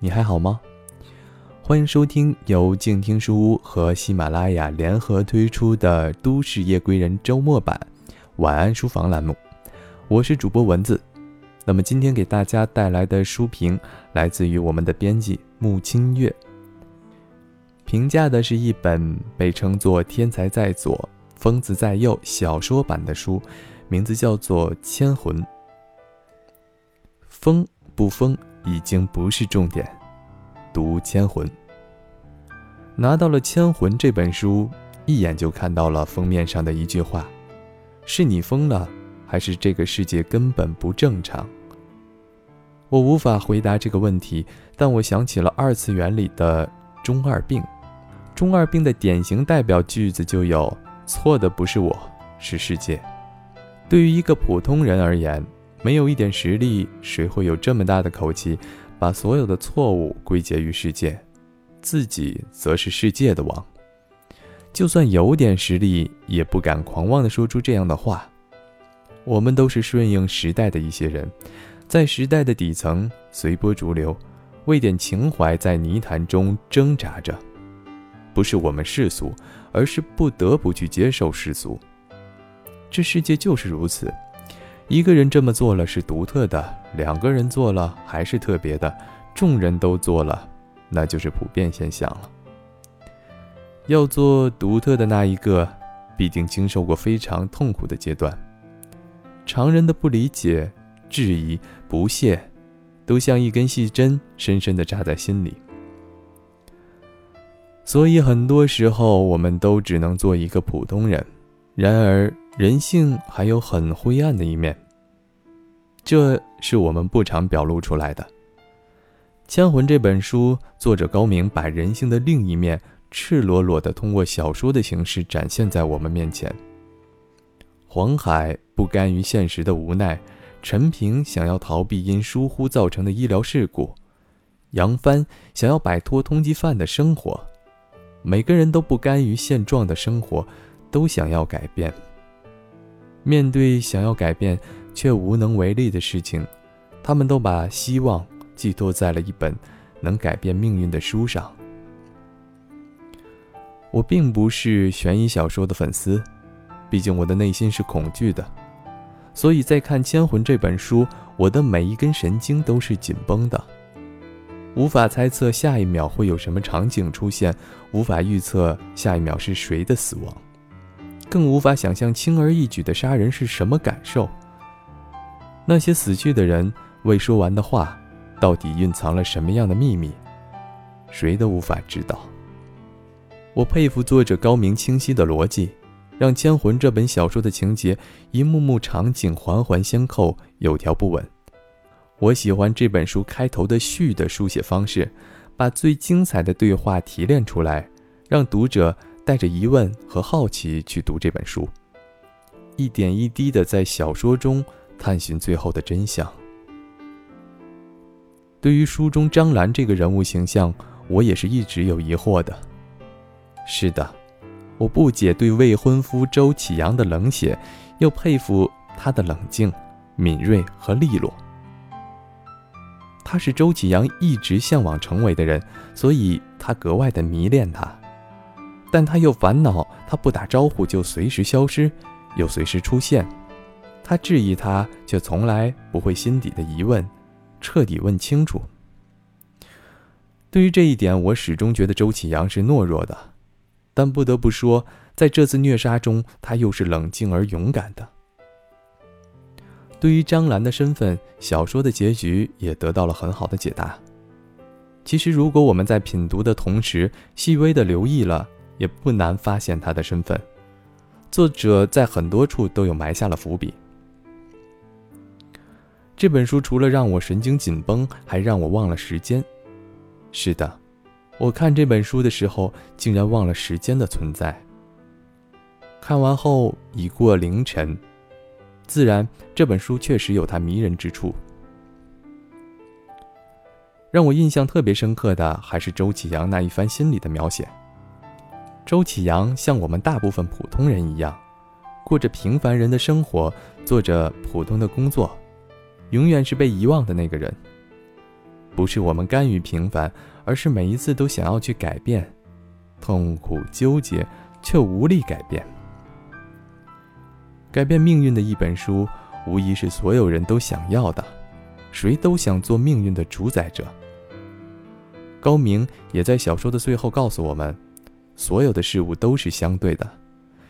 你还好吗？欢迎收听由静听书屋和喜马拉雅联合推出的《都市夜归人》周末版晚安书房栏目，我是主播蚊子。那么今天给大家带来的书评来自于我们的编辑木清月，评价的是一本被称作“天才在左，疯子在右”小说版的书，名字叫做《千魂》。疯不疯已经不是重点，读《千魂》。拿到了《千魂》这本书，一眼就看到了封面上的一句话：“是你疯了，还是这个世界根本不正常？”我无法回答这个问题，但我想起了二次元里的中二病。中二病的典型代表句子就有：“错的不是我，是世界。”对于一个普通人而言，没有一点实力，谁会有这么大的口气，把所有的错误归结于世界，自己则是世界的王？就算有点实力，也不敢狂妄地说出这样的话。我们都是顺应时代的一些人，在时代的底层随波逐流，为点情怀在泥潭中挣扎着。不是我们世俗，而是不得不去接受世俗。这世界就是如此。一个人这么做了是独特的，两个人做了还是特别的，众人都做了，那就是普遍现象了。要做独特的那一个，必定经受过非常痛苦的阶段。常人的不理解、质疑、不屑，都像一根细针，深深地扎在心里。所以很多时候，我们都只能做一个普通人。然而。人性还有很灰暗的一面，这是我们不常表露出来的。《枪魂》这本书，作者高明把人性的另一面赤裸裸地通过小说的形式展现在我们面前。黄海不甘于现实的无奈，陈平想要逃避因疏忽造成的医疗事故，杨帆想要摆脱通缉犯的生活，每个人都不甘于现状的生活，都想要改变。面对想要改变却无能为力的事情，他们都把希望寄托在了一本能改变命运的书上。我并不是悬疑小说的粉丝，毕竟我的内心是恐惧的，所以在看《千魂》这本书，我的每一根神经都是紧绷的，无法猜测下一秒会有什么场景出现，无法预测下一秒是谁的死亡。更无法想象轻而易举的杀人是什么感受。那些死去的人未说完的话，到底蕴藏了什么样的秘密，谁都无法知道。我佩服作者高明清晰的逻辑，让《千魂》这本小说的情节一幕幕场景环环相扣，有条不紊。我喜欢这本书开头的序的书写方式，把最精彩的对话提炼出来，让读者。带着疑问和好奇去读这本书，一点一滴的在小说中探寻最后的真相。对于书中张兰这个人物形象，我也是一直有疑惑的。是的，我不解对未婚夫周启阳的冷血，又佩服他的冷静、敏锐和利落。他是周启阳一直向往成为的人，所以他格外的迷恋他。但他又烦恼，他不打招呼就随时消失，又随时出现。他质疑他，却从来不会心底的疑问，彻底问清楚。对于这一点，我始终觉得周启阳是懦弱的，但不得不说，在这次虐杀中，他又是冷静而勇敢的。对于张兰的身份，小说的结局也得到了很好的解答。其实，如果我们在品读的同时，细微的留意了。也不难发现他的身份，作者在很多处都有埋下了伏笔。这本书除了让我神经紧绷，还让我忘了时间。是的，我看这本书的时候，竟然忘了时间的存在。看完后已过凌晨，自然这本书确实有它迷人之处。让我印象特别深刻的还是周启阳那一番心理的描写。周启阳像我们大部分普通人一样，过着平凡人的生活，做着普通的工作，永远是被遗忘的那个人。不是我们甘于平凡，而是每一次都想要去改变，痛苦纠结却无力改变。改变命运的一本书，无疑是所有人都想要的，谁都想做命运的主宰者。高明也在小说的最后告诉我们，所有的事物都是相对的，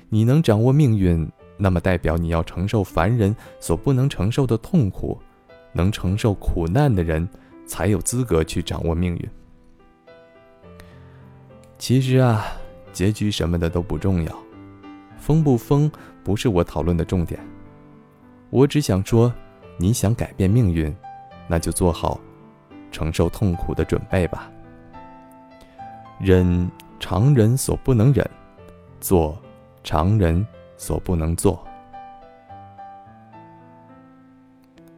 你能掌握命运，那么代表你要承受凡人所不能承受的痛苦，能承受苦难的人，才有资格去掌握命运。其实啊，结局什么的都不重要，疯不疯不是我讨论的重点，我只想说，你想改变命运，那就做好承受痛苦的准备吧。忍常人所不能忍，做常人所不能做。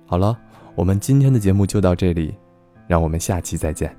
好了，我们今天的节目就到这里，让我们下期再见。